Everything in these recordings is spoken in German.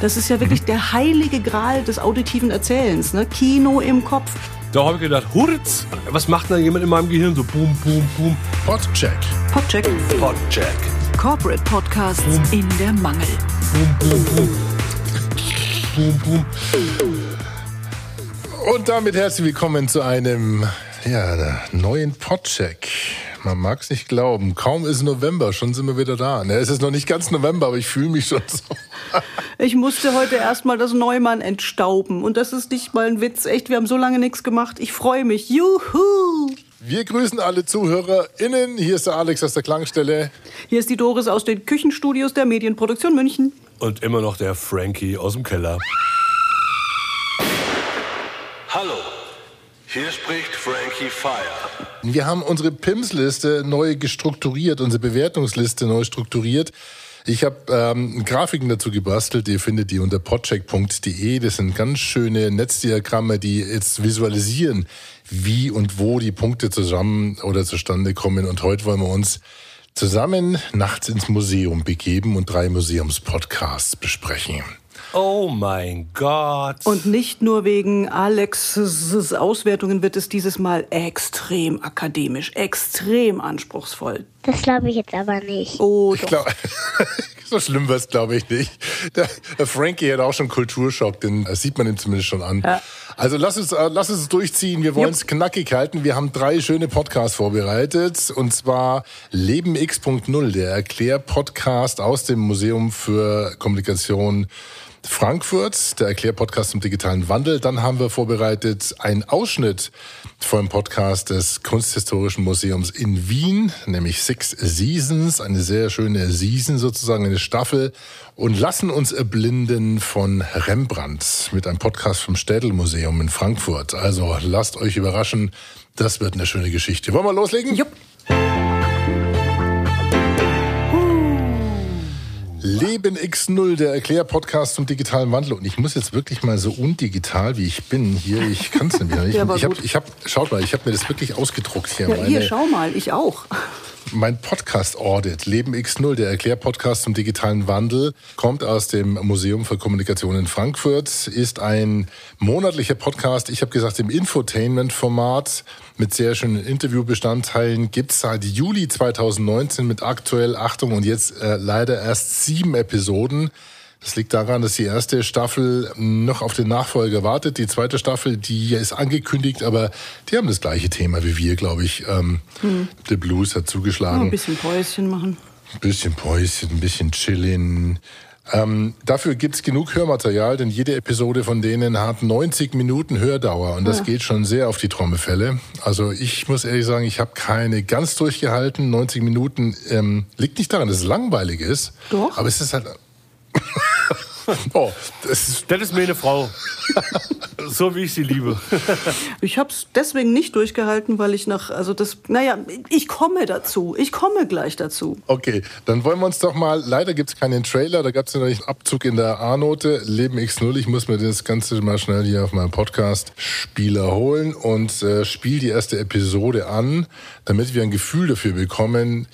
Das ist ja wirklich der heilige Gral des auditiven Erzählens, ne? Kino im Kopf. Da habe ich gedacht, Hurz, was macht denn jemand in meinem Gehirn so boom, boom, boom? Podcheck. Podcheck. Podcheck. Corporate Podcasts in der Mangel. Boom, boom, boom. Boom, boom. Und damit herzlich willkommen zu einem ja, neuen Podcheck. Man mag es nicht glauben. Kaum ist November, schon sind wir wieder da. Ne, es ist noch nicht ganz November, aber ich fühle mich schon so. Ich musste heute erstmal das Neumann entstauben. Und das ist nicht mal ein Witz. Echt, wir haben so lange nichts gemacht. Ich freue mich. Juhu! Wir grüßen alle ZuhörerInnen. Hier ist der Alex aus der Klangstelle. Hier ist die Doris aus den Küchenstudios der Medienproduktion München. Und immer noch der Frankie aus dem Keller. Hallo, hier spricht Frankie Fire. Wir haben unsere PIMS-Liste neu gestrukturiert, unsere Bewertungsliste neu strukturiert. Ich habe ähm, Grafiken dazu gebastelt, ihr findet die unter podcheck.de. Das sind ganz schöne Netzdiagramme, die jetzt visualisieren, wie und wo die Punkte zusammen oder zustande kommen. Und heute wollen wir uns zusammen nachts ins Museum begeben und drei Museumspodcasts besprechen. Oh mein Gott. Und nicht nur wegen Alex' Auswertungen wird es dieses Mal extrem akademisch, extrem anspruchsvoll. Das glaube ich jetzt aber nicht. Oh, Ich doch. glaube, so schlimm wird es, glaube ich, nicht. Der, der Frankie hat auch schon Kulturschock, den das sieht man ihm zumindest schon an. Ja. Also lass uns, äh, lass uns es durchziehen. Wir wollen es knackig halten. Wir haben drei schöne Podcasts vorbereitet. Und zwar Leben X.0, der Erklär-Podcast aus dem Museum für Kommunikation Frankfurt, der Erklärpodcast zum digitalen Wandel. Dann haben wir vorbereitet einen Ausschnitt vom Podcast des Kunsthistorischen Museums in Wien, nämlich Six Seasons, eine sehr schöne Season sozusagen, eine Staffel. Und lassen uns erblinden von Rembrandt mit einem Podcast vom Städel-Museum in Frankfurt. Also lasst euch überraschen, das wird eine schöne Geschichte. Wollen wir loslegen? Jupp. Leben X0, der Erklärpodcast zum digitalen Wandel. Und ich muss jetzt wirklich mal so undigital, wie ich bin, hier, ich kann es nämlich nicht. Ja, ich habe, hab, schaut mal, ich habe mir das wirklich ausgedruckt hier. Ja, hier, meine, schau mal, ich auch. mein Podcast-Audit, Leben X0, der Erklärpodcast zum digitalen Wandel, kommt aus dem Museum für Kommunikation in Frankfurt, ist ein monatlicher Podcast, ich habe gesagt im Infotainment-Format mit sehr schönen Interviewbestandteilen, gibt's seit Juli 2019 mit aktuell, Achtung, und jetzt äh, leider erst sieben Episoden. Das liegt daran, dass die erste Staffel noch auf den Nachfolger wartet. Die zweite Staffel, die ist angekündigt, aber die haben das gleiche Thema wie wir, glaube ich. Ähm, The Blues hat zugeschlagen. ein bisschen Päuschen machen. Ein bisschen Päuschen, ein bisschen chillen. Ähm, dafür gibt's genug Hörmaterial, denn jede Episode von denen hat 90 Minuten Hördauer und das geht schon sehr auf die Trommelfälle. Also ich muss ehrlich sagen, ich habe keine ganz durchgehalten. 90 Minuten ähm, liegt nicht daran, dass es langweilig ist. Doch. Aber es ist halt... oh, das ist... Das ist mir eine Frau. so wie ich sie liebe. Ich habe es deswegen nicht durchgehalten, weil ich nach, also das, naja, ich komme dazu. Ich komme gleich dazu. Okay, dann wollen wir uns doch mal, leider gibt's keinen Trailer, da gab's ja noch nicht einen Abzug in der A-Note, Leben X0, ich muss mir das Ganze mal schnell hier auf meinem Podcast-Spieler holen und äh, spiel die erste Episode an, damit wir ein Gefühl dafür bekommen.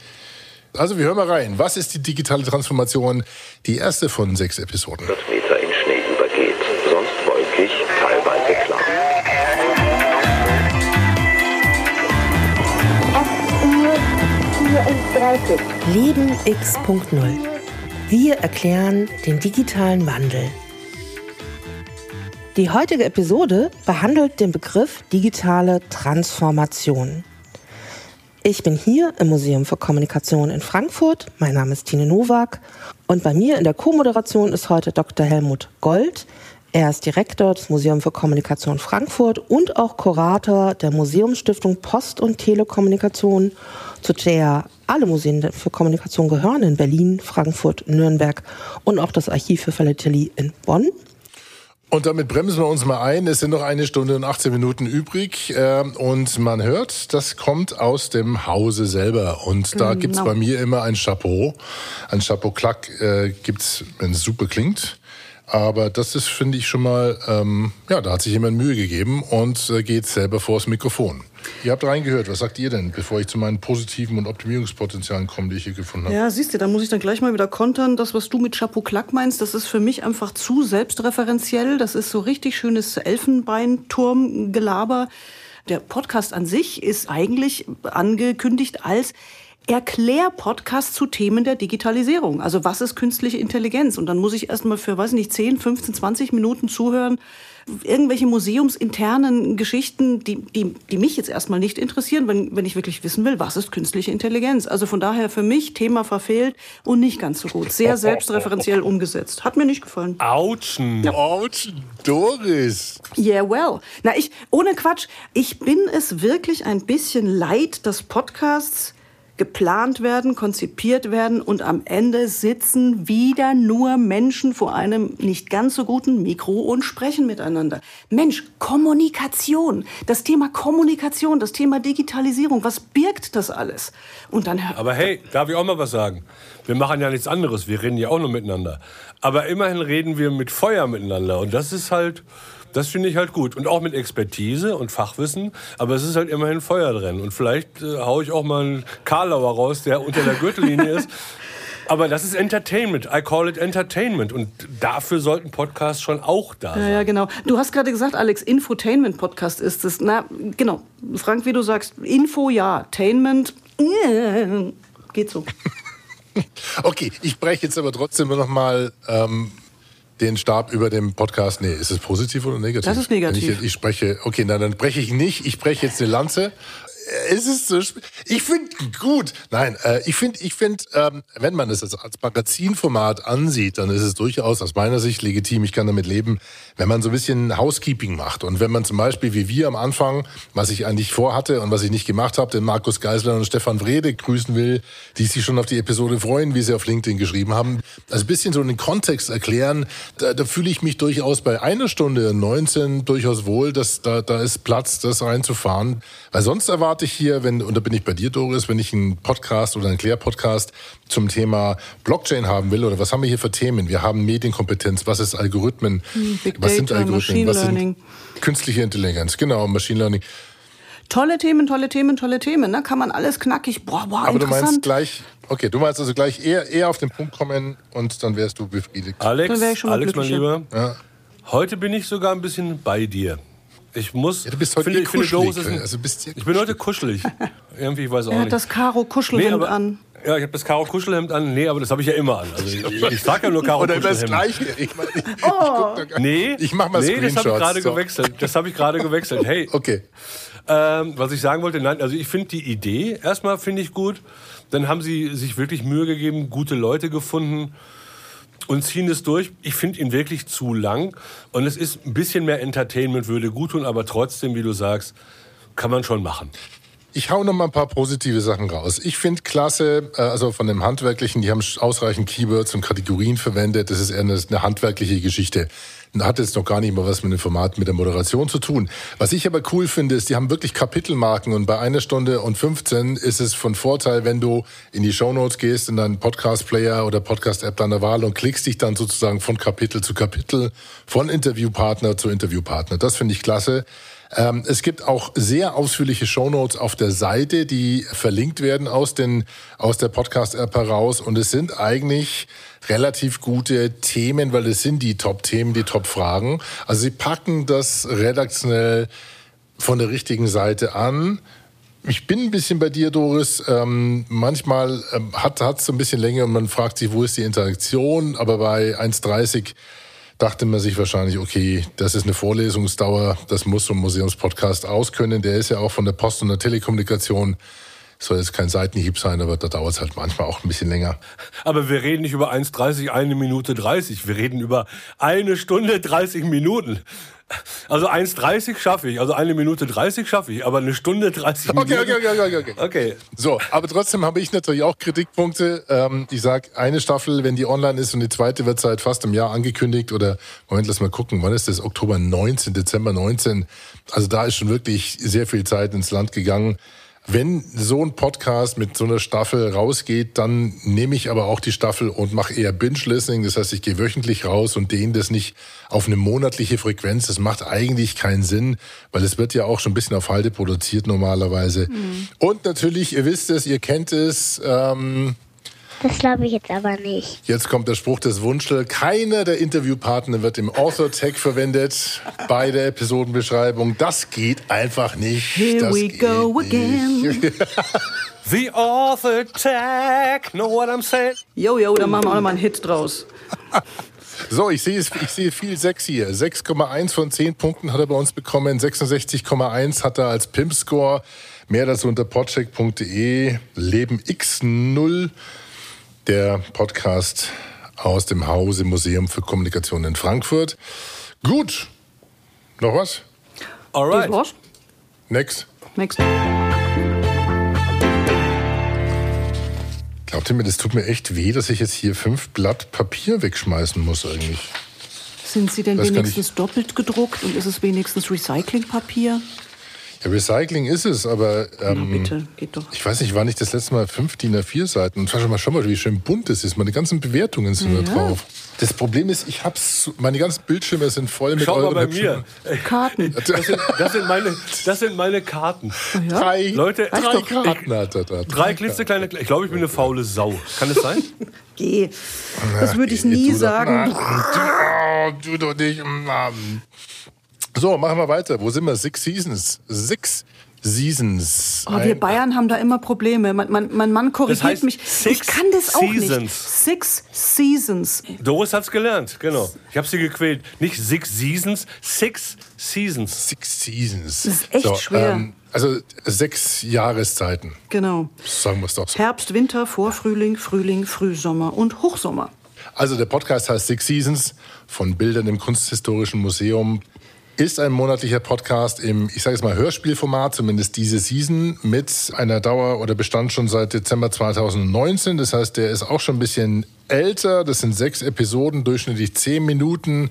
Also wir hören mal rein, was ist die digitale Transformation? Die erste von sechs Episoden. Meter in Schnee übergeht, sonst wolkig, teilweise klar. Leben X.0. Wir erklären den digitalen Wandel. Die heutige Episode behandelt den Begriff digitale Transformation. Ich bin hier im Museum für Kommunikation in Frankfurt. Mein Name ist Tine Nowak und bei mir in der Co-Moderation ist heute Dr. Helmut Gold. Er ist Direktor des Museums für Kommunikation Frankfurt und auch Kurator der Museumsstiftung Post- und Telekommunikation, zu der alle Museen für Kommunikation gehören in Berlin, Frankfurt, Nürnberg und auch das Archiv für Philatelie in Bonn. Und damit bremsen wir uns mal ein. Es sind noch eine Stunde und 18 Minuten übrig. Äh, Und man hört, das kommt aus dem Hause selber. Und da gibt's bei mir immer ein Chapeau. Ein Chapeau-Klack äh, gibt's, wenn es super klingt. Aber das ist, finde ich, schon mal, ähm, ja, da hat sich jemand Mühe gegeben und äh, geht selber vors Mikrofon. Ihr habt reingehört. Was sagt ihr denn, bevor ich zu meinen positiven und Optimierungspotenzialen komme, die ich hier gefunden habe? Ja, siehst du, da muss ich dann gleich mal wieder kontern. Das, was du mit Chapeau Klack meinst, das ist für mich einfach zu selbstreferenziell. Das ist so richtig schönes Elfenbeinturmgelaber. Der Podcast an sich ist eigentlich angekündigt als Erklär-Podcast zu Themen der Digitalisierung. Also was ist künstliche Intelligenz? Und dann muss ich erstmal für, weiß nicht, 10, 15, 20 Minuten zuhören, irgendwelche museumsinternen Geschichten, die, die, die mich jetzt erstmal nicht interessieren, wenn, wenn ich wirklich wissen will, was ist künstliche Intelligenz. Also von daher für mich Thema verfehlt und nicht ganz so gut. Sehr selbstreferenziell umgesetzt. Hat mir nicht gefallen. Autschen. Autsch, Doris. Yeah, well. Na, ich, ohne Quatsch, ich bin es wirklich ein bisschen leid, dass Podcasts geplant werden, konzipiert werden und am Ende sitzen wieder nur Menschen vor einem nicht ganz so guten Mikro und sprechen miteinander. Mensch, Kommunikation, das Thema Kommunikation, das Thema Digitalisierung, was birgt das alles? Und dann Aber hey, darf ich auch mal was sagen? Wir machen ja nichts anderes, wir reden ja auch nur miteinander. Aber immerhin reden wir mit Feuer miteinander und das ist halt das finde ich halt gut. Und auch mit Expertise und Fachwissen. Aber es ist halt immerhin Feuer drin. Und vielleicht äh, haue ich auch mal einen Karlauer raus, der unter der Gürtellinie ist. Aber das ist Entertainment. I call it Entertainment. Und dafür sollten Podcasts schon auch da sein. Ja, ja, genau. Du hast gerade gesagt, Alex, Infotainment-Podcast ist es. Na, genau. Frank, wie du sagst, Info ja, Tainment, äh, geht so. Okay, ich breche jetzt aber trotzdem noch mal ähm, den Stab über dem Podcast. Nee, ist es positiv oder negativ? Das ist negativ. Ich, ich spreche, okay, na, dann breche ich nicht. Ich breche jetzt eine Lanze. Es ist so, ich finde gut. Nein, äh, ich finde, ich finde, ähm, wenn man es als, als Magazinformat ansieht, dann ist es durchaus aus meiner Sicht legitim. Ich kann damit leben, wenn man so ein bisschen Housekeeping macht und wenn man zum Beispiel wie wir am Anfang, was ich eigentlich vorhatte und was ich nicht gemacht habe, den Markus Geisler und Stefan Wrede grüßen will, die sich schon auf die Episode freuen, wie sie auf LinkedIn geschrieben haben. Also ein bisschen so den Kontext erklären, da, da fühle ich mich durchaus bei einer Stunde 19 durchaus wohl, dass da, da ist Platz, das reinzufahren. Weil sonst erwarte ich hier, wenn, und da bin ich bei dir, Doris, wenn ich einen Podcast oder einen Klär-Podcast zum Thema Blockchain haben will, oder was haben wir hier für Themen? Wir haben Medienkompetenz, was ist Algorithmen, Big was sind Data, Algorithmen, Machine was Learning. sind künstliche Intelligenz, genau, Machine Learning. Tolle Themen, tolle Themen, tolle Themen. Da kann man alles knackig. Boah, boah, Aber du meinst gleich, okay, du meinst also gleich eher, eher auf den Punkt kommen und dann wärst du befriedigt. Alex, Dann wär ich schon mal Alex, mein. Lieber, Ja. heute bin ich sogar ein bisschen bei dir. Ich muss. Ja, du bist heute finde, ich finde, kuschelig, ein- also bist Ich bin heute kuschelig. Irgendwie, ich weiß auch er hat nicht. das Karo Kuschelhemd aber, an. Ja, ich habe das Karo Kuschelhemd an. Nee, aber das habe ich ja immer an. Also ich, ich trage ja nur Karo Oder immer das Kuschelhemd. Gleiche. Ich, mein, ich, ich, Oh. Nee, ich mach mal nee, das habe ich Screenshots. gerade So. gewechselt. Das habe ich gerade gewechselt. Hey, Okay. ähm, was ich sagen wollte, nein, also ich finde die Idee erstmal finde ich gut. Dann haben sie sich wirklich Mühe gegeben, gute Leute gefunden und ziehen es durch. Ich finde ihn wirklich zu lang und es ist ein bisschen mehr Entertainment würde gut tun, aber trotzdem, wie du sagst, kann man schon machen. Ich hau noch mal ein paar positive Sachen raus. Ich finde klasse, äh, also von dem Handwerklichen, die haben ausreichend Keywords und Kategorien verwendet. Das ist eher eine, eine handwerkliche Geschichte. Hat jetzt noch gar nicht mal was mit dem Format, mit der Moderation zu tun. Was ich aber cool finde, ist, die haben wirklich Kapitelmarken und bei einer Stunde und 15 ist es von Vorteil, wenn du in die Shownotes gehst, in deinen Podcast-Player oder Podcast-App deiner Wahl und klickst dich dann sozusagen von Kapitel zu Kapitel, von Interviewpartner zu Interviewpartner. Das finde ich klasse. Ähm, es gibt auch sehr ausführliche Shownotes auf der Seite, die verlinkt werden aus, den, aus der Podcast-App heraus. Und es sind eigentlich relativ gute Themen, weil es sind die Top-Themen, die Top-Fragen. Also sie packen das redaktionell von der richtigen Seite an. Ich bin ein bisschen bei dir, Doris. Ähm, manchmal ähm, hat es so ein bisschen länger und man fragt sich, wo ist die Interaktion? Aber bei 1,30 dachte man sich wahrscheinlich, okay, das ist eine Vorlesungsdauer, das muss so ein Museumspodcast auskönnen. Der ist ja auch von der Post und der Telekommunikation. Soll jetzt kein Seitenhieb sein, aber da dauert es halt manchmal auch ein bisschen länger. Aber wir reden nicht über 1,30, eine Minute 30. Wir reden über eine Stunde 30 Minuten. Also 1,30 schaffe ich, also eine Minute 30 schaffe ich, aber eine Stunde 30 Okay, Minuten. okay, okay, okay, okay. Okay. So, aber trotzdem habe ich natürlich auch Kritikpunkte. Ähm, ich sag eine Staffel, wenn die online ist und die zweite wird seit fast einem Jahr angekündigt oder Moment, lass mal gucken, wann ist das? Oktober 19, Dezember 19. Also da ist schon wirklich sehr viel Zeit ins Land gegangen. Wenn so ein Podcast mit so einer Staffel rausgeht, dann nehme ich aber auch die Staffel und mache eher Binge-Listening. Das heißt, ich gehe wöchentlich raus und dehne das nicht auf eine monatliche Frequenz. Das macht eigentlich keinen Sinn, weil es wird ja auch schon ein bisschen auf Halde produziert normalerweise. Und natürlich, ihr wisst es, ihr kennt es. Ähm, Das glaube ich jetzt aber nicht. Jetzt kommt der Spruch des Wunschel. Keiner der Interviewpartner wird im Author-Tag verwendet bei der Episodenbeschreibung. Das geht einfach nicht. Here das we go nicht. again. The author tag, know what I'm saying? Jo, jo, da machen wir auch noch mal einen Hit draus. So, ich sehe, ich sehe viel 6 hier. 6,1 von 10 Punkten hat er bei uns bekommen. 66,1 hat er als Pimp-Score. Mehr dazu unter podcheck.de. Leben X0, der Podcast aus dem Hause Museum für Kommunikation in Frankfurt. Gut. Noch was? Das Alright. war's. Next. Next. Glaubt ihr mir, das tut mir echt weh, dass ich jetzt hier fünf Blatt Papier wegschmeißen muss eigentlich. Sind sie denn Das wenigstens doppelt gedruckt und ist es wenigstens Recyclingpapier? Ja, Recycling ist es, aber Na ähm, bitte, geht doch. ich weiß nicht, war nicht das letzte Mal fünf DIN A4 Seiten? Und schau mal, schau mal, wie schön bunt das ist. Meine ganzen Bewertungen sind da Ja. drauf. Das Problem ist, ich hab's, meine ganzen Bildschirme sind voll mit Schau mal euren bei hübschen- mir. Karten. Das sind, das, sind meine, das sind meine Karten. Drei, Leute, drei doch. Karten hat er da. Drei klitzekleine. Ich glaube, ich bin eine faule Sau. Kann es sein? Geh. Das würde ich nie du doch- sagen. Na, du, oh, du doch nicht. So, machen wir weiter. Wo sind wir? Six Seasons. Six Seasons. Oh, wir Bayern haben da immer Probleme. Mein, mein, mein Mann korrigiert Das heißt mich. six ich kann das auch nicht. seasons. Six Seasons. Doris hat's gelernt, genau. Ich habe sie gequält. Nicht Six Seasons, Six Seasons. Six Seasons. Das ist echt schwer. also sechs Jahreszeiten. Genau. Sagen wir es doch so. Herbst, Winter, Vorfrühling, Frühling, Frühsommer und Hochsommer. Also der Podcast heißt Six Seasons von Bildern im Kunsthistorischen Museum. Ist ein monatlicher Podcast im, ich sage jetzt mal, Hörspielformat, zumindest diese Season, mit einer Dauer oder Bestand schon seit Dezember 2019. Das heißt, der ist auch schon ein bisschen älter. Das sind sechs Episoden, durchschnittlich zehn Minuten,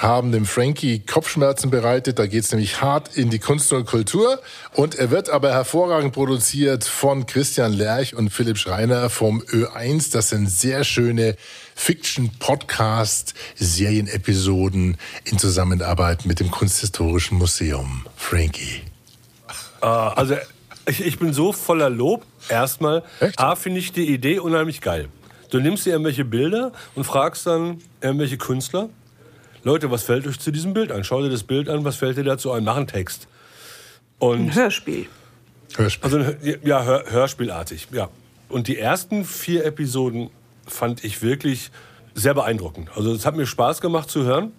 haben dem Frankie Kopfschmerzen bereitet. Da geht's nämlich hart in die Kunst und Kultur. Und er wird aber hervorragend produziert von Christian Lerch und Philipp Schreiner vom Ö1. Das sind sehr schöne Fiction-Podcast-Serienepisoden in Zusammenarbeit mit dem Kunsthistorischen Museum. Frankie. Ah, also ich, ich bin so voller Lob. Erstmal, Echt? A, finde ich die Idee unheimlich geil. Du nimmst dir irgendwelche Bilder und fragst dann irgendwelche Künstler, Leute, was fällt euch zu diesem Bild ein? Schau dir das Bild an, was fällt dir dazu ein? Mach einen Text. Ein Und Hörspiel. Hörspiel. Also ein- ja, Hör, Hörspielartig, ja. Und die ersten vier Episoden fand ich wirklich sehr beeindruckend. Also es hat mir Spaß gemacht zu hören.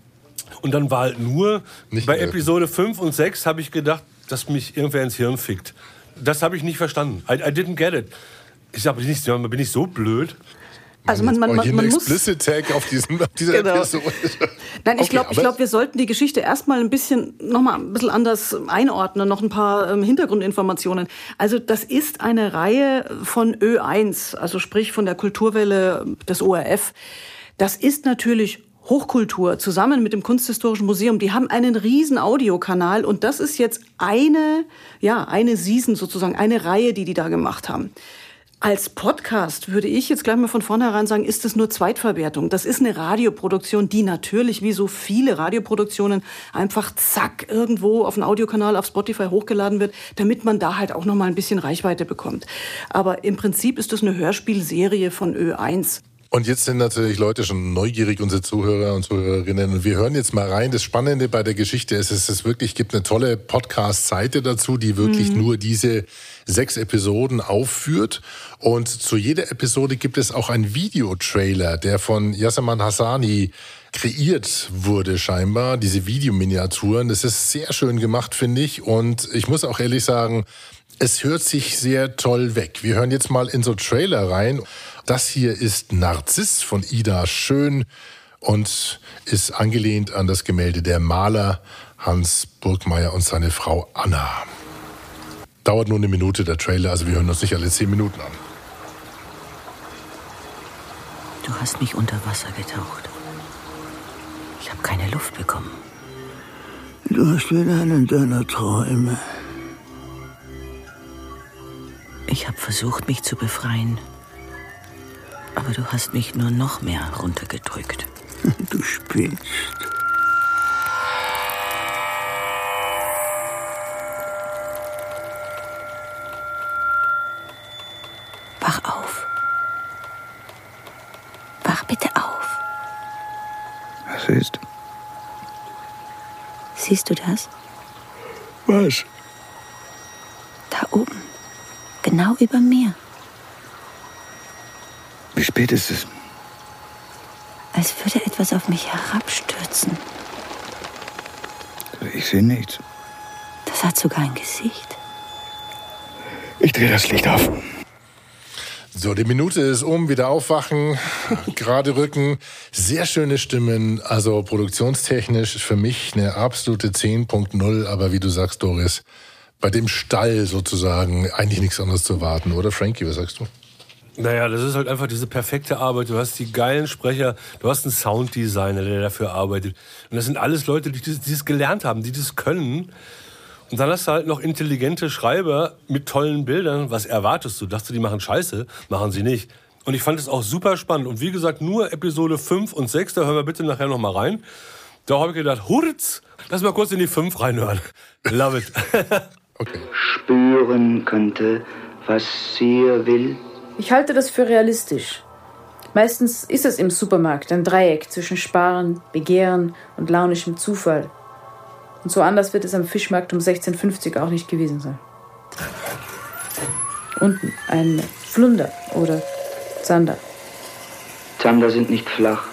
Und dann war halt nur, Nicht bei. Episode 5 und 6 habe ich gedacht, dass mich irgendwer ins Hirn fickt. Das habe ich nicht verstanden. I, I didn't get it. Ich sag, bin ich, bin ich so blöd? Also man, man, man, man muss... Explicit Tag auf, diesen, auf dieser Genau. Episode. Nein, ich Okay, glaube, ich aber- glaub, wir sollten die Geschichte erstmal ein bisschen noch mal ein bisschen anders einordnen, noch ein paar ähm, Hintergrundinformationen. Also das ist eine Reihe von Ö1, also sprich von der Kulturwelle des ORF. Das ist natürlich Hochkultur zusammen mit dem Kunsthistorischen Museum. Die haben einen riesen Audiokanal und das ist jetzt eine, ja, eine Season sozusagen, eine Reihe, die die da gemacht haben. Als Podcast würde ich jetzt gleich mal von vornherein sagen, ist es nur Zweitverwertung. Das ist eine Radioproduktion, die natürlich wie so viele Radioproduktionen einfach zack irgendwo auf einen Audiokanal auf Spotify hochgeladen wird, damit man da halt auch noch mal ein bisschen Reichweite bekommt. Aber im Prinzip ist es eine Hörspielserie von Ö1. Und jetzt sind natürlich Leute schon neugierig, unsere Zuhörer und Zuhörerinnen. Und wir hören jetzt mal rein. Das Spannende bei der Geschichte ist, es wirklich gibt eine tolle Podcast-Seite dazu, die wirklich nur diese sechs Episoden aufführt. Und zu jeder Episode gibt es auch einen Videotrailer, der von Yasaman Hassani kreiert wurde scheinbar, diese Videominiaturen. Das ist sehr schön gemacht, finde ich. Und ich muss auch ehrlich sagen, es hört sich sehr toll weg. Wir hören jetzt mal in so Trailer rein. Das hier ist Narziss von Ida Schön und ist angelehnt an das Gemälde der Maler Hans Burgmeier und seine Frau Anna. Dauert nur eine Minute der Trailer, also wir hören uns nicht alle zehn Minuten an. Du hast mich unter Wasser getaucht. Ich habe keine Luft bekommen. Du hast wieder einen deiner Träume. Ich habe versucht, mich zu befreien. Aber du hast mich nur noch mehr runtergedrückt. Du spinnst. Wach auf. Wach bitte auf. Was ist? Siehst du das? Was? Da oben. Genau über mir. Wie spät ist es? Als würde etwas auf mich herabstürzen. Ich sehe nichts. Das hat sogar ein Gesicht. Ich drehe das Licht auf. So, die Minute ist um, wieder aufwachen, gerade rücken, sehr schöne Stimmen, also produktionstechnisch für mich eine absolute 10.0, aber wie du sagst, Doris, bei dem Stall sozusagen eigentlich nichts anderes zu warten, oder Frankie, was sagst du? Naja, das ist halt einfach diese perfekte Arbeit. Du hast die geilen Sprecher, du hast einen Sounddesigner, der dafür arbeitet. Und das sind alles Leute, die das, die das gelernt haben, die das können. Und dann hast du halt noch intelligente Schreiber mit tollen Bildern. Was erwartest du? Dachtest du, die machen Scheiße? Machen sie nicht. Und ich fand es auch super spannend. Und wie gesagt, nur Episode 5 und 6, da hören wir bitte nachher noch mal rein. Da habe ich gedacht, Hurz, lass mal kurz in die 5 reinhören. Love it. spüren könnte, was sie will. Ich halte das für realistisch. Meistens ist es im Supermarkt ein Dreieck zwischen Sparen, Begehren und launischem Zufall. Und so anders wird es am Fischmarkt um 1650 auch nicht gewesen sein. Unten ein Flunder oder Zander. Zander sind nicht flach.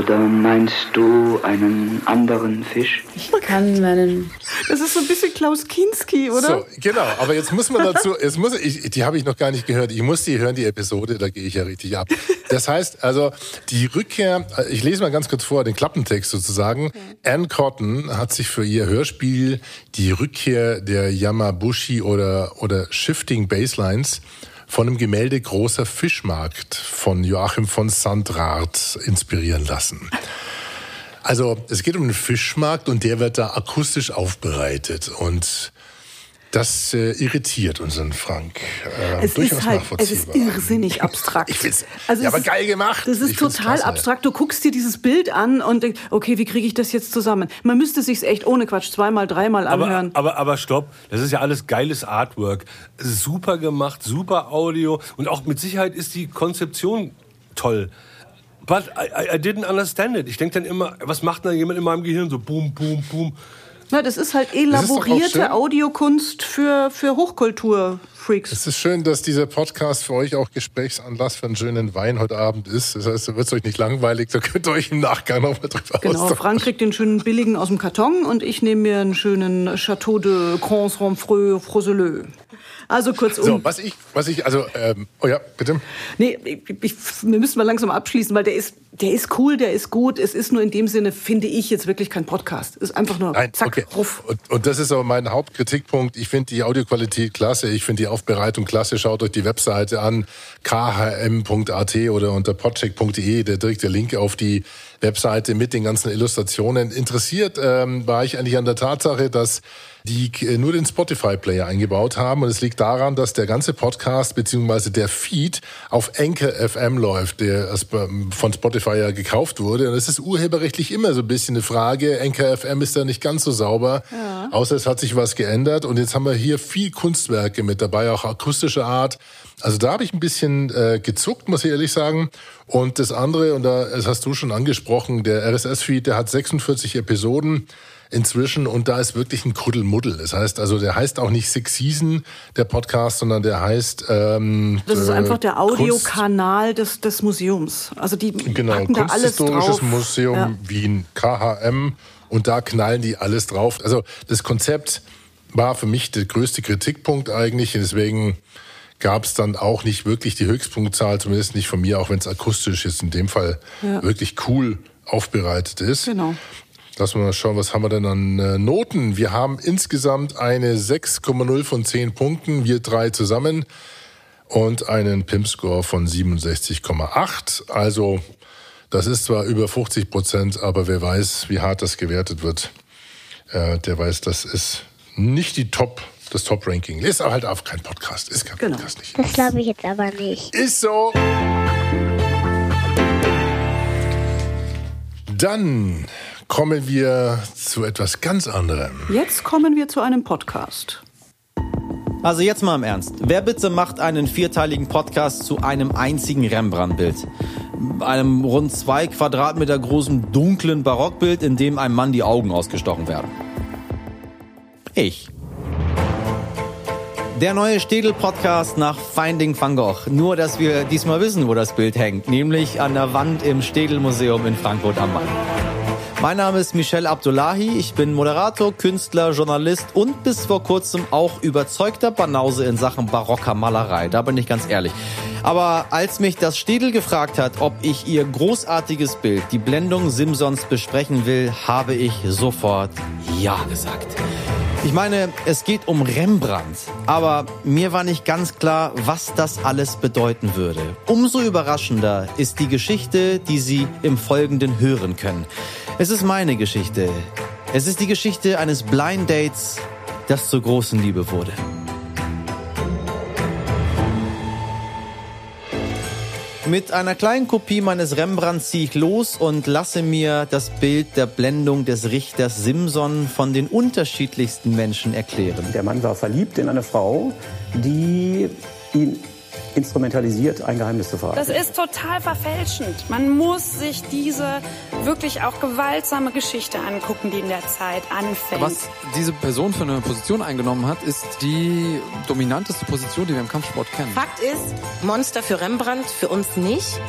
Oder meinst du einen anderen Fisch? Ich kann meinen. Das ist so ein bisschen Klaus Kinski, oder? So, genau. Aber jetzt muss man dazu, jetzt muss ich, die habe ich noch gar nicht gehört. Ich muss die hören, die Episode, da gehe ich ja richtig ab. Das heißt also, die Rückkehr, ich lese mal ganz kurz vor, den Klappentext sozusagen. Anne Cotton hat sich für ihr Hörspiel die Rückkehr der Yamabushi oder, oder Shifting Baselines von dem Gemälde Großer Fischmarkt von Joachim von Sandrart inspirieren lassen. Also es geht um den Fischmarkt und der wird da akustisch aufbereitet und das äh, irritiert unseren Frank. Äh, es durchaus ist halt, es ist irrsinnig abstrakt. Ich find's, Also ja, es aber ist- geil gemacht. Das ist Ich total klasse. abstrakt. Du guckst dir dieses Bild an und denkst, okay, wie kriege ich das jetzt zusammen? Man müsste sich echt ohne Quatsch zweimal, dreimal anhören. Aber, aber, aber stopp, das ist ja alles geiles Artwork. Super gemacht, super Audio und auch mit Sicherheit ist die Konzeption toll. But I, I, I didn't understand it. Ich denke dann immer, was macht da jemand in meinem Gehirn so boom, boom, boom. Na, das ist halt Das ist elaborierte Audiokunst für, für Hochkulturfreaks. Es ist schön, dass dieser Podcast für euch auch Gesprächsanlass für einen schönen Wein heute Abend ist. Das heißt, da wird es euch nicht langweilig, da könnt ihr euch im Nachgang noch mal drüber Genau, austauschen. Frank kriegt den schönen billigen aus dem Karton und ich nehme mir einen schönen Chateau de Grands Renfreux Froseleux. Also kurzum. So, was ich, was ich, also, ähm, oh ja, bitte. Nee, ich, wir müssen mal langsam abschließen, weil der ist, der ist cool, der ist gut. Es ist nur in dem Sinne, finde ich jetzt wirklich kein Podcast. Es ist einfach nur Nein, zack, okay. ruff. Und, und das ist aber mein Hauptkritikpunkt. Ich finde die Audioqualität klasse. Ich finde die Aufbereitung klasse. Schaut euch die Webseite an. khm.at oder unter podcheck.de. Der direkte Link auf die Webseite mit den ganzen Illustrationen. Interessiert ähm, war ich eigentlich an der Tatsache, dass die äh, nur den Spotify-Player eingebaut haben. Und es liegt daran, dass der ganze Podcast beziehungsweise der Feed auf Anchor FM läuft, der erst von Spotify ja gekauft wurde. Und es ist urheberrechtlich immer so ein bisschen eine Frage. Anchor FM ist da nicht ganz so sauber, außer es hat sich was geändert. Und jetzt haben wir hier viel Kunstwerke mit dabei, auch akustische Art. Also da habe ich ein bisschen äh, gezuckt, muss ich ehrlich sagen. Und das andere, und da, das hast du schon angesprochen, der RSS-Feed, der hat 46 Episoden inzwischen und da ist wirklich ein Kuddelmuddel. Das heißt also, der heißt auch nicht Six Season, der Podcast, sondern der heißt ähm, Das ist äh, einfach der Audiokanal des, des Museums. Also die Genau, packen da alles Kunsthistorisches drauf. Museum Ja. Wien, KHM. Und da knallen die alles drauf. Also das Konzept war für mich der größte Kritikpunkt eigentlich. Deswegen gab es dann auch nicht wirklich die Höchstpunktzahl, zumindest nicht von mir, auch wenn es akustisch jetzt in dem Fall Ja. wirklich cool aufbereitet ist. Genau. Lass mal schauen, was haben wir denn an äh, Noten? Wir haben insgesamt eine 6,0 von 10 Punkten, wir drei zusammen, und einen PIM-Score von 67,8. Also, das ist zwar über 50 Prozent, aber wer weiß, wie hart das gewertet wird, äh, der weiß, das ist nicht die Top das Top-Ranking. Ist aber halt auch kein Podcast. Ist kein Genau. Podcast nicht. Das glaube ich jetzt aber nicht. Ist so. Dann kommen wir zu etwas ganz anderem. Jetzt kommen wir zu einem Podcast. Also jetzt mal im Ernst. Wer bitte macht einen vierteiligen Podcast zu einem einzigen Rembrandt-Bild? Einem rund zwei Quadratmeter großen dunklen Barockbild, in dem einem Mann die Augen ausgestochen werden. Ich. Der neue Städel-Podcast nach Finding Van Gogh. Nur, dass wir diesmal wissen, wo das Bild hängt. Nämlich an der Wand im Städel-Museum in Frankfurt am Main. Mein Name ist Michel Abdullahi. Ich bin Moderator, Künstler, Journalist und bis vor kurzem auch überzeugter Banause in Sachen barocker Malerei. Da bin ich ganz ehrlich. Aber als mich das Städel gefragt hat, ob ich ihr großartiges Bild, die Blendung Simsons, besprechen will, habe ich sofort Ja gesagt. Ich meine, es geht um Rembrandt, aber mir war nicht ganz klar, was das alles bedeuten würde. Umso überraschender ist die Geschichte, die Sie im Folgenden hören können. Es ist meine Geschichte. Es ist die Geschichte eines Blind Dates, das zur großen Liebe wurde. Mit einer kleinen Kopie meines Rembrandt ziehe ich los und lasse mir das Bild der Blendung des Richters Simson von den unterschiedlichsten Menschen erklären. Der Mann war verliebt in eine Frau, die ihn instrumentalisiert, ein Geheimnis zu verraten. Das ist total verfälschend. Man muss sich diese wirklich auch gewaltsame Geschichte angucken, die in der Zeit anfängt. Was diese Person für eine Position eingenommen hat, ist die dominanteste Position, die wir im Kampfsport kennen. Fakt ist, Monster für Rembrandt, für uns nicht.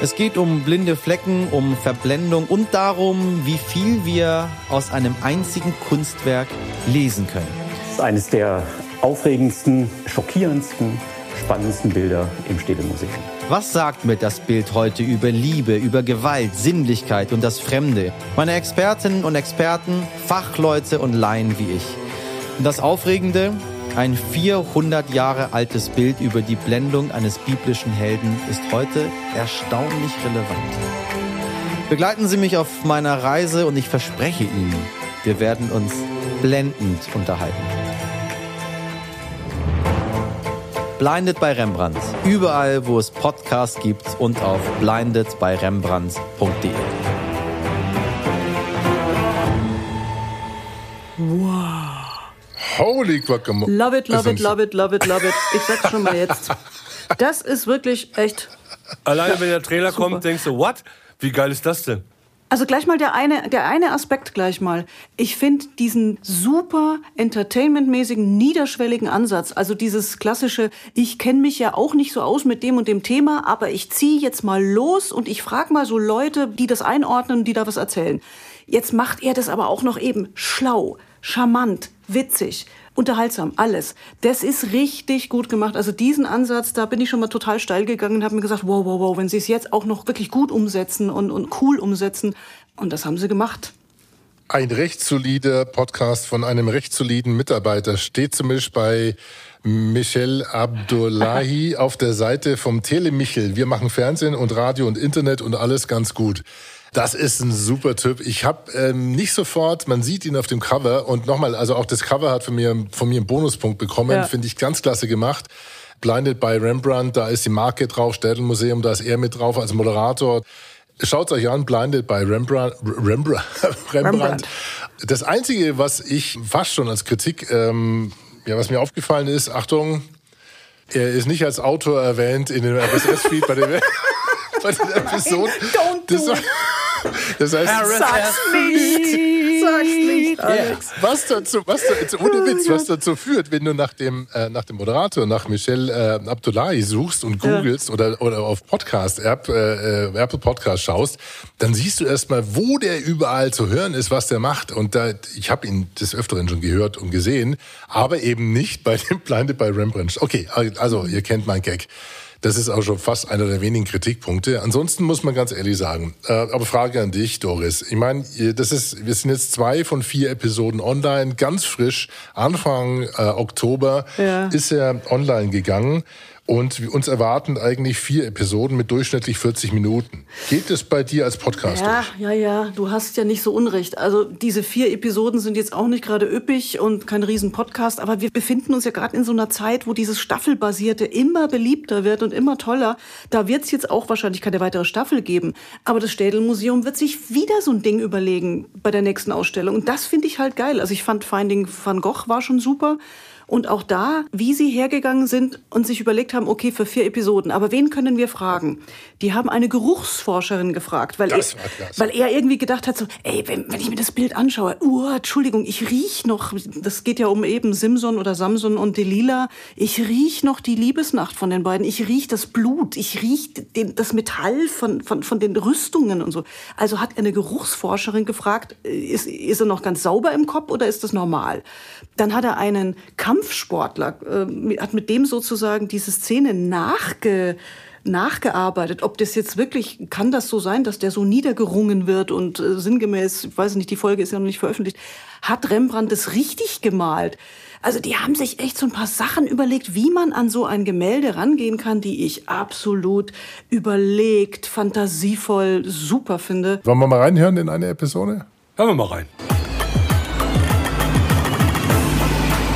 Es geht um blinde Flecken, um Verblendung und darum, wie viel wir aus einem einzigen Kunstwerk lesen können. Das ist eines der aufregendsten, schockierendsten, spannendsten Bilder im Städtemuseum. Was sagt mir das Bild heute über Liebe, über Gewalt, Sinnlichkeit und das Fremde? Meine Expertinnen und Experten, Fachleute und Laien wie ich. Und das Aufregende, ein 400 Jahre altes Bild über die Blendung eines biblischen Helden ist heute erstaunlich relevant. Begleiten Sie mich auf meiner Reise und ich verspreche Ihnen, wir werden uns blendend unterhalten. Blinded bei Rembrandt. Überall, wo es Podcasts gibt und auf blindedbyrembrandt.de. Wow. Holy Guacamole. Love it, love it, love it, love it, love it. Ich sag's schon mal jetzt. Das ist wirklich echt. Alleine wenn der Trailer kommt, denkst du, what? Wie geil ist das denn? Also gleich mal der eine, der eine Aspekt gleich mal. Ich finde diesen super entertainmentmäßigen, niederschwelligen Ansatz, also dieses klassische, ich kenne mich ja auch nicht so aus mit dem und dem Thema, aber ich ziehe jetzt mal los und ich frage mal so Leute, die das einordnen, die da was erzählen. Jetzt macht er das aber auch noch eben schlau, charmant, witzig, unterhaltsam, alles. Das ist richtig gut gemacht. Also diesen Ansatz, da bin ich schon mal total steil gegangen und habe mir gesagt, wow, wow, wow, wenn sie es jetzt auch noch wirklich gut umsetzen und, und cool umsetzen. Und das haben sie gemacht. Ein recht solider Podcast von einem recht soliden Mitarbeiter steht zumindest bei Michel Abdullahi auf der Seite vom Telemichel. Wir machen Fernsehen und Radio und Internet und alles ganz gut. Das ist ein super Typ. Ich habe ähm, nicht sofort, man sieht ihn auf dem Cover und nochmal, also auch das Cover hat von mir, von mir einen Bonuspunkt bekommen, Ja. finde ich ganz klasse gemacht. Blinded by Rembrandt, da ist die Marke drauf, Städelmuseum, da ist er mit drauf als Moderator. Schaut euch an, Blinded by Rembrandt. Rembrandt. Rembrandt. Das Einzige, was ich fast schon als Kritik, ähm, ja, was mir aufgefallen ist, Achtung, er ist nicht als Autor erwähnt in dem RSS-Feed bei den, bei den Episoden. Das, das heißt, Sag's nicht! Sag's nicht, Alex. was dazu, was dazu, ohne Witz, was dazu führt, wenn du nach dem, äh, nach dem Moderator, nach Michel äh, Abdullahi suchst und Ja. googelst oder, oder auf Podcast-App, äh, äh, Apple Podcast schaust, dann siehst du erstmal, wo der überall zu hören ist, was der macht. Und da, ich habe ihn des Öfteren schon gehört und gesehen, aber eben nicht bei dem Blinded by Rembrandt. Okay, also ihr kennt mein Gag. Das ist auch schon fast einer der wenigen Kritikpunkte. Ansonsten muss man ganz ehrlich sagen, äh, aber Frage an dich, Doris. Ich meine, das ist, wir sind jetzt zwei von vier Episoden online, ganz frisch. Anfang äh, Oktober Ja. ist er online gegangen. Und uns erwarten eigentlich vier Episoden mit durchschnittlich 40 Minuten. Geht es bei dir als Podcast Ja, durch? ja, ja, du hast ja nicht so unrecht. Also diese vier Episoden sind jetzt auch nicht gerade üppig und kein riesen Podcast, aber wir befinden uns ja gerade in so einer Zeit, wo dieses Staffelbasierte immer beliebter wird und immer toller. Da wird es jetzt auch wahrscheinlich keine weitere Staffel geben. Aber das Städel-Museum wird sich wieder so ein Ding überlegen bei der nächsten Ausstellung. Und das finde ich halt geil. Also ich fand Finding Van Gogh war schon super. Und auch da, wie sie hergegangen sind und sich überlegt haben, okay, für vier Episoden, aber wen können wir fragen? Die haben eine Geruchsforscherin gefragt, weil, er, weil er irgendwie gedacht hat, so, ey, wenn, wenn ich mir das Bild anschaue, uh, Entschuldigung, ich riech noch, das geht ja um eben Simson oder Samson und Delilah, ich riech noch die Liebesnacht von den beiden, ich riech das Blut, ich riech den, das Metall von, von, von den Rüstungen und so. Also hat eine Geruchsforscherin gefragt, äh, ist, ist er noch ganz sauber im Kopf oder ist das normal? Dann hat er einen Kampfsportler, äh, hat mit dem sozusagen diese Szene nachge, nachgearbeitet. Ob das jetzt wirklich, kann das so sein, dass der so niedergerungen wird und äh, sinngemäß, ich weiß nicht, die Folge ist ja noch nicht veröffentlicht, hat Rembrandt das richtig gemalt? Also die haben sich echt so ein paar Sachen überlegt, wie man an so ein Gemälde rangehen kann, die ich absolut überlegt, fantasievoll, super finde. Wollen wir mal reinhören in eine Episode? Hören wir mal rein.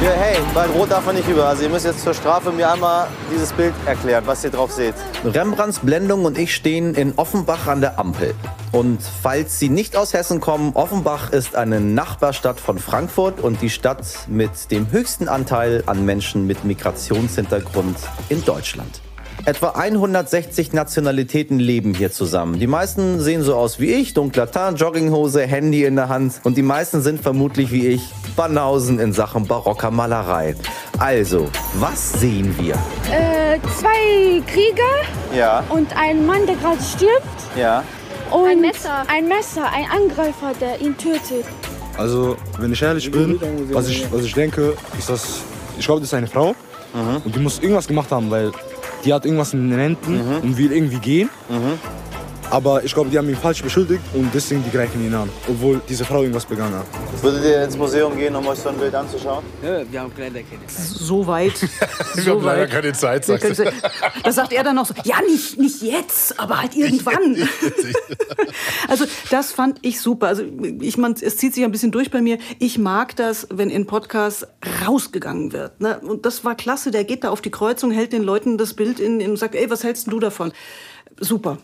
Ja, hey, bei Rot darf man nicht über. Also ihr müsst jetzt zur Strafe mir einmal dieses Bild erklären, was ihr drauf seht. Rembrandts Blendung und ich stehen in Offenbach an der Ampel. Und falls Sie nicht aus Hessen kommen, Offenbach ist eine Nachbarstadt von Frankfurt und die Stadt mit dem höchsten Anteil an Menschen mit Migrationshintergrund in Deutschland. Etwa 160 Nationalitäten leben hier zusammen. Die meisten sehen so aus wie ich, dunkler Tarn, Jogginghose, Handy in der Hand. Und die meisten sind vermutlich wie ich, Banausen in Sachen barocker Malerei. Also, was sehen wir? Äh, zwei Krieger Ja, und ein Mann, der gerade stirbt. ja. Und ein Messer. Ein Messer, ein Angreifer, der ihn tötet. Also, wenn ich ehrlich bin, was ich, was ich denke, ist das, ich glaube, das ist eine Frau und die muss irgendwas gemacht haben, weil die hat irgendwas in den Händen und will irgendwie gehen. Aber ich glaube, die haben ihn falsch beschuldigt und deswegen die greifen ihn an, obwohl diese Frau irgendwas begangen hat. Würdet ihr ins Museum gehen, um euch so ein Bild anzuschauen? Ja, wir haben leider keine Zeit. So weit. Wir so haben leider weit. keine Zeit, du. können- Da sagt er dann noch so, ja, nicht, nicht jetzt, aber halt irgendwann. Also das fand ich super. Also ich meine, es zieht sich ein bisschen durch bei mir. Ich mag das, wenn in Podcasts rausgegangen wird. Ne? Und das war klasse. Der geht da auf die Kreuzung, hält den Leuten das Bild in, in und sagt, ey, was hältst denn du davon? Super.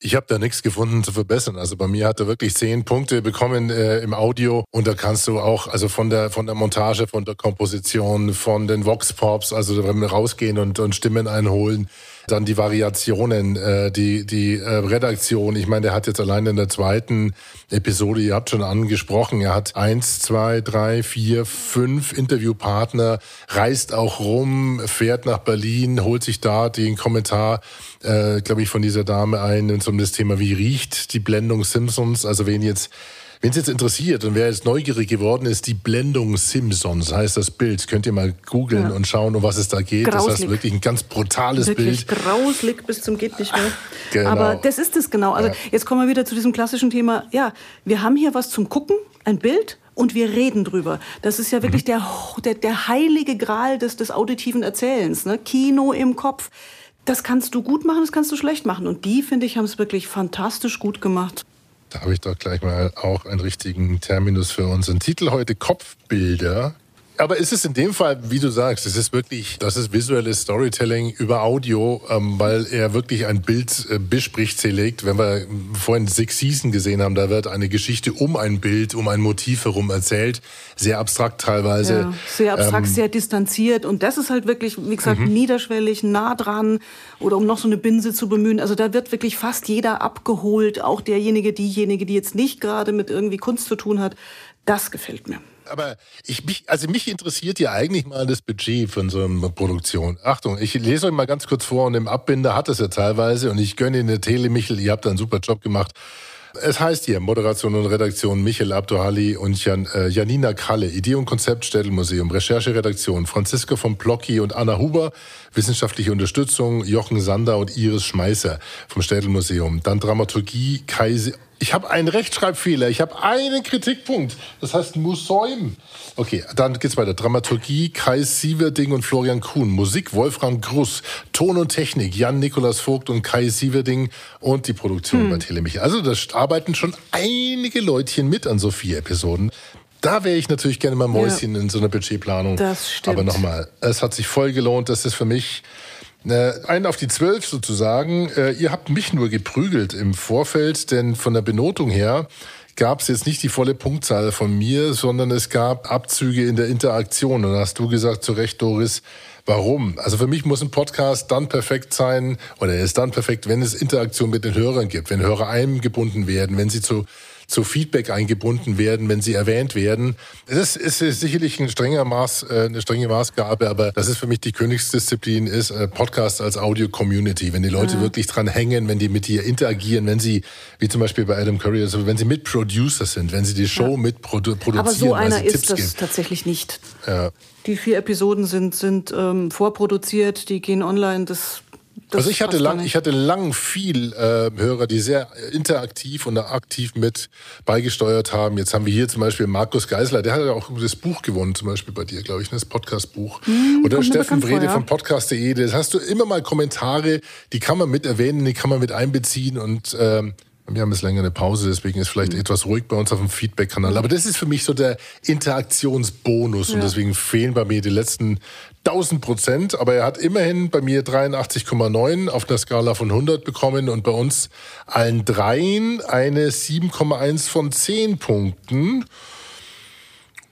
Ich habe da nichts gefunden zu verbessern. Also bei mir hat er wirklich zehn Punkte bekommen äh, im Audio und da kannst du auch, also von der von der Montage, von der Komposition, von den Vox Pops, also wenn wir rausgehen und, und Stimmen einholen, dann die Variationen, äh, die die äh, Redaktion. Ich meine, der hat jetzt allein in der zweiten Episode, ihr habt schon angesprochen, er hat eins, zwei, drei, vier, fünf Interviewpartner, reist auch rum, fährt nach Berlin, holt sich da den Kommentar, äh, glaube ich, von dieser Dame ein zum das Thema, wie riecht die Blendung Simpsons. Also wen jetzt Wenn es jetzt interessiert und wer jetzt neugierig geworden ist, die Blendung Simpsons heißt das Bild. Könnt ihr mal googeln Ja. und schauen, um was es da geht. Das Grauslig. ist wirklich ein ganz brutales Wirklich Bild. grauslig bis zum geht nicht mehr. Genau. Aber das ist es genau. Also Ja. jetzt kommen wir wieder zu diesem klassischen Thema. Ja, wir haben hier was zum Gucken, ein Bild. Und wir reden drüber. Das ist ja wirklich Mhm. der, der, der heilige Gral des, des auditiven Erzählens. Ne? Kino im Kopf. Das kannst du gut machen, das kannst du schlecht machen. Und die, finde ich, haben es wirklich fantastisch gut gemacht. Da habe ich doch gleich mal auch einen richtigen Terminus für unseren Titel heute, Kopfbilder. Aber ist es in dem Fall, wie du sagst, es ist wirklich, das ist visuelles Storytelling über Audio, ähm, weil er wirklich ein Bild äh, bespricht, zerlegt. Wenn wir vorhin Six Season gesehen haben, da wird eine Geschichte um ein Bild, um ein Motiv herum erzählt. Sehr abstrakt teilweise. Ja, sehr abstrakt, Ähm, sehr distanziert. Und das ist halt wirklich, wie gesagt, Mhm. niederschwellig, nah dran. Oder um noch so eine Binse zu bemühen. Also da wird wirklich fast jeder abgeholt. Auch derjenige, diejenige, die jetzt nicht gerade mit irgendwie Kunst zu tun hat. Das gefällt mir. Aber ich mich, also mich interessiert ja eigentlich mal das Budget von so einer Produktion. Achtung, ich lese euch mal ganz kurz vor und im Abbinder hat es ja teilweise und ich gönne Ihnen der Tele Michel, ihr habt einen super Job gemacht. Es heißt hier Moderation und Redaktion Michel Abduhali und Jan, äh, Janina Kralle, Idee und Konzept Städtelmuseum, Recherche, Franziska von Plocki und Anna Huber, wissenschaftliche Unterstützung Jochen Sander und Iris Schmeißer vom Städtelmuseum. Dann Dramaturgie Kai ich habe einen Rechtschreibfehler, ich habe einen Kritikpunkt. Das heißt Museum. Okay, dann geht's weiter. Dramaturgie Kai Sieverding und Florian Kuhn. Musik Wolfram Gruss. Ton und Technik Jan Nikolas Vogt und Kai Sieverding. Und die Produktion hm. bei Telemichel. Also da arbeiten schon einige Leutchen mit an so vier Episoden. Da wäre ich natürlich gerne mal Mäuschen ja. in so einer Budgetplanung. Das stimmt. Aber nochmal, es hat sich voll gelohnt. Das ist für mich einen auf die zwölf sozusagen. Äh, ihr habt mich nur geprügelt im Vorfeld, denn von der Benotung her gab es jetzt nicht die volle Punktzahl von mir, sondern es gab Abzüge in der Interaktion. Und da hast du gesagt, zu Recht, Doris, warum? Also für mich muss ein Podcast dann perfekt sein, oder er ist dann perfekt, wenn es Interaktion mit den Hörern gibt, wenn Hörer eingebunden werden, wenn sie zu zu Feedback eingebunden werden, wenn sie erwähnt werden. Das ist, ist sicherlich ein strenger Maß, äh, eine strenge Maßgabe, aber das ist für mich die Königsdisziplin, ist äh, Podcast als Audio-Community. Wenn die Leute ja. wirklich dran hängen, wenn die mit dir interagieren, wenn sie, wie zum Beispiel bei Adam Curry, also wenn sie Mitproducer sind, wenn sie die Show ja. mit produ produzieren. Aber so einer ist Tipps das geben. tatsächlich nicht. Ja. Die vier Episoden sind, sind ähm, vorproduziert, die gehen online. Das also ich hatte lang, ich hatte lang viel äh, Hörer, die sehr interaktiv und aktiv mit beigesteuert haben. Jetzt haben wir hier zum Beispiel Markus Geisler, der hat ja auch das Buch gewonnen, zum Beispiel bei dir, glaube ich, ne, das Podcast-Buch. Hm, Oder Steffen Wrede ja. von Podcast.de. Das hast du immer mal Kommentare, die kann man mit erwähnen, die kann man mit einbeziehen und ähm, wir haben jetzt länger eine Pause, deswegen ist vielleicht mhm. etwas ruhig bei uns auf dem Feedback-Kanal. Aber das ist für mich so der Interaktionsbonus ja. und deswegen fehlen bei mir die letzten 1000 Prozent. Aber er hat immerhin bei mir 83,9 auf der Skala von 100 bekommen und bei uns allen dreien eine 7,1 von 10 Punkten.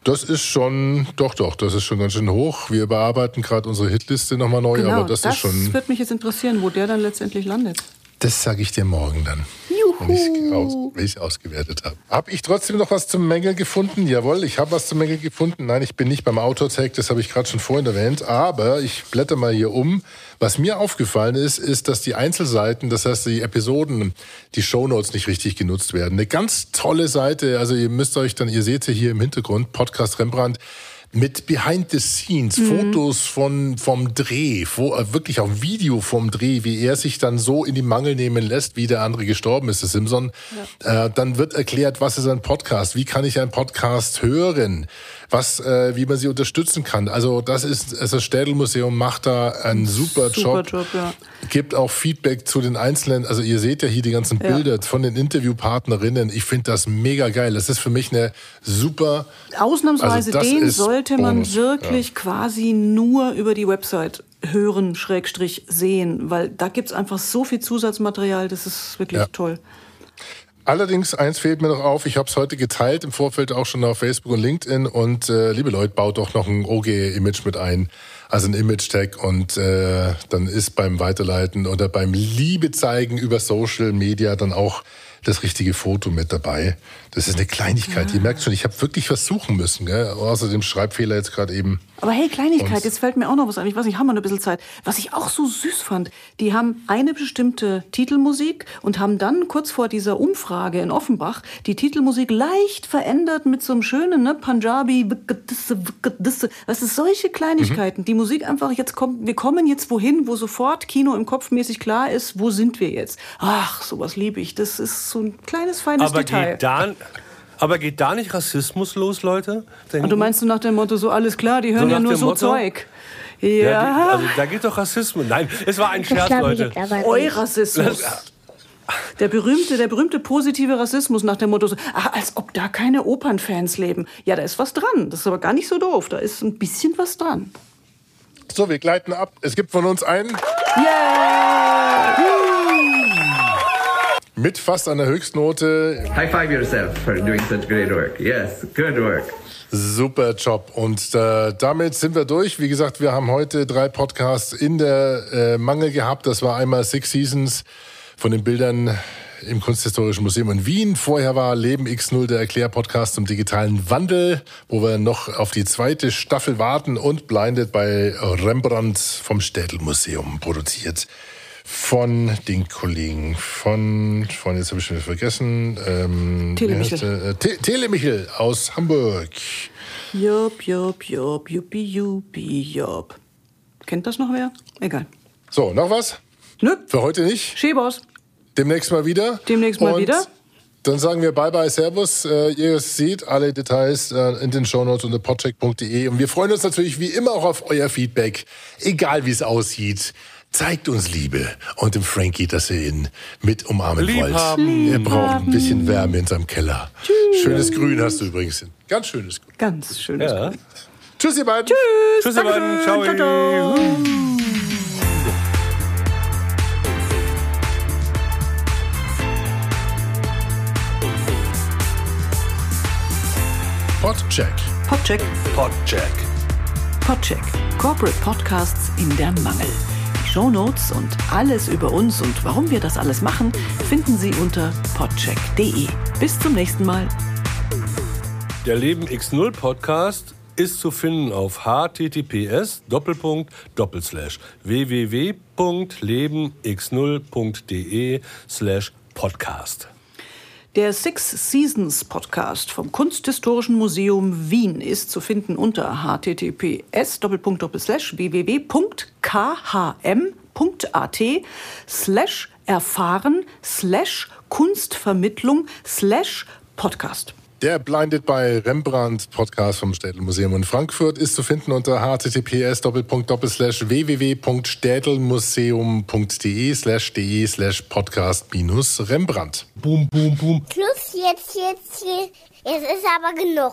Das ist schon, doch, doch, das ist schon ganz schön hoch. Wir bearbeiten gerade unsere Hitliste nochmal neu, genau, aber das, das ist schon. Das würde mich jetzt interessieren, wo der dann letztendlich landet. Das sage ich dir morgen dann. Wenn ich aus, ausgewertet habe. Habe ich trotzdem noch was zum Mängel gefunden? Jawohl, ich habe was zum Mängel gefunden. Nein, ich bin nicht beim Autotag, das habe ich gerade schon vorhin erwähnt. Aber ich blätter mal hier um. Was mir aufgefallen ist, ist, dass die Einzelseiten, das heißt die Episoden, die Shownotes nicht richtig genutzt werden. Eine ganz tolle Seite, also ihr müsst euch dann, ihr seht sie hier im Hintergrund, Podcast Rembrandt, mit Behind the Scenes, mhm. Fotos von, vom Dreh, wo, äh, wirklich auch Video vom Dreh, wie er sich dann so in die Mangel nehmen lässt, wie der andere gestorben ist, der Simpson. Ja. Äh, dann wird erklärt, was ist ein Podcast, wie kann ich einen Podcast hören, was, äh, wie man sie unterstützen kann. Also das ist, also das Städelmuseum macht da einen super, super Job. Job ja. Gibt auch Feedback zu den einzelnen, also ihr seht ja hier die ganzen Bilder ja. von den Interviewpartnerinnen. Ich finde das mega geil. Das ist für mich eine super. Ausnahmsweise also den sollte man Bonus. wirklich ja. quasi nur über die Website hören, Schrägstrich sehen, weil da gibt es einfach so viel Zusatzmaterial, das ist wirklich ja. toll. Allerdings, eins fehlt mir noch auf, ich habe es heute geteilt, im Vorfeld auch schon auf Facebook und LinkedIn und äh, liebe Leute, baut doch noch ein OG-Image mit ein, also ein Image-Tag und äh, dann ist beim Weiterleiten oder beim Liebe zeigen über Social Media dann auch das richtige Foto mit dabei. Das ist eine Kleinigkeit. Ja. Ihr merkt schon, ich habe wirklich was suchen müssen. Gell? Außer dem Schreibfehler jetzt gerade eben. Aber hey, Kleinigkeit, Und jetzt fällt mir auch noch was ein. Ich weiß nicht, haben wir noch ein bisschen Zeit. Was ich auch so süß fand, die haben eine bestimmte Titelmusik und haben dann kurz vor dieser Umfrage in Offenbach die Titelmusik leicht verändert mit so einem schönen ne, Punjabi. Das ist solche Kleinigkeiten. Mhm. Die Musik einfach, jetzt kommt, wir kommen jetzt wohin, wo sofort Kino im Kopf mäßig klar ist, wo sind wir jetzt? Ach, sowas liebe ich. Das ist so ein kleines, feines Aber Detail. Geht da, aber geht da nicht Rassismus los, Leute? Denken? Und du meinst du nach dem Motto, so alles klar, die hören so ja nur so Motto? Zeug. Ja. ja also, da geht doch Rassismus. Nein, es war ein Scherz, Leute. Eurassismus. Der berühmte, der berühmte positive Rassismus nach dem Motto, so, ach, als ob da keine Opernfans leben. Ja, da ist was dran. Das ist aber gar nicht so doof. Da ist ein bisschen was dran. So, wir gleiten ab. Es gibt von uns einen. Yeah! Mit fast einer Höchstnote. High five yourself for doing such great work. Yes, good work. Super Job. Und äh, damit sind wir durch. Wie gesagt, wir haben heute drei Podcasts in der äh, Mangel gehabt. Das war einmal Six Seasons von den Bildern im Kunsthistorischen Museum in Wien. Vorher war Leben X0 der Erklärpodcast zum digitalen Wandel, wo wir noch auf die zweite Staffel warten und Blinded bei Rembrandt vom Städelmuseum produziert von den Kollegen von, von jetzt habe ich schon vergessen, ähm, Telemichel. Äh, Te Telemichel aus Hamburg. Jupp, jupp, jupp, juppi, juppi, jupp. Kennt das noch wer? Egal. So, noch was? Nö. Für heute nicht? Schäbers. Demnächst mal wieder. Demnächst mal Und wieder. Dann sagen wir Bye-bye, Servus. Äh, ihr seht alle Details äh, in den Shownotes unter podcheck.de. Und wir freuen uns natürlich wie immer auch auf euer Feedback. Egal wie es aussieht. Zeigt uns Liebe und dem Frankie, dass ihr ihn mit umarmen Lieb wollt. haben. Er braucht ein bisschen Wärme in seinem Keller. Schönes Grün hast du übrigens. Ganz schönes Grün. Ganz schönes Ja. Grün. Tschüss, ihr beiden. Tschüss. Tschüss, ihr beiden. Ciao. Ciao, ciao. Podcheck. Podcheck. Podcheck. Podcheck. Corporate Podcasts in der Mangel. Die Shownotes und alles über uns und warum wir das alles machen, finden Sie unter podcheck.de. Bis zum nächsten Mal. Der Leben X0 Podcast ist zu finden auf https Doppelpunkt Doppelslash www.lebenx0.de slash podcast. Der Six Seasons Podcast vom Kunsthistorischen Museum Wien ist zu finden unter https www.khm.at slash erfahren slash Kunstvermittlung slash Podcast. Der Blinded by Rembrandt Podcast vom Städelmuseum in Frankfurt ist zu finden unter https www.städelmuseum.de slash de slash podcast minus Rembrandt. Boom, boom, boom. Schluss jetzt, jetzt, jetzt. Jetzt ist aber genug.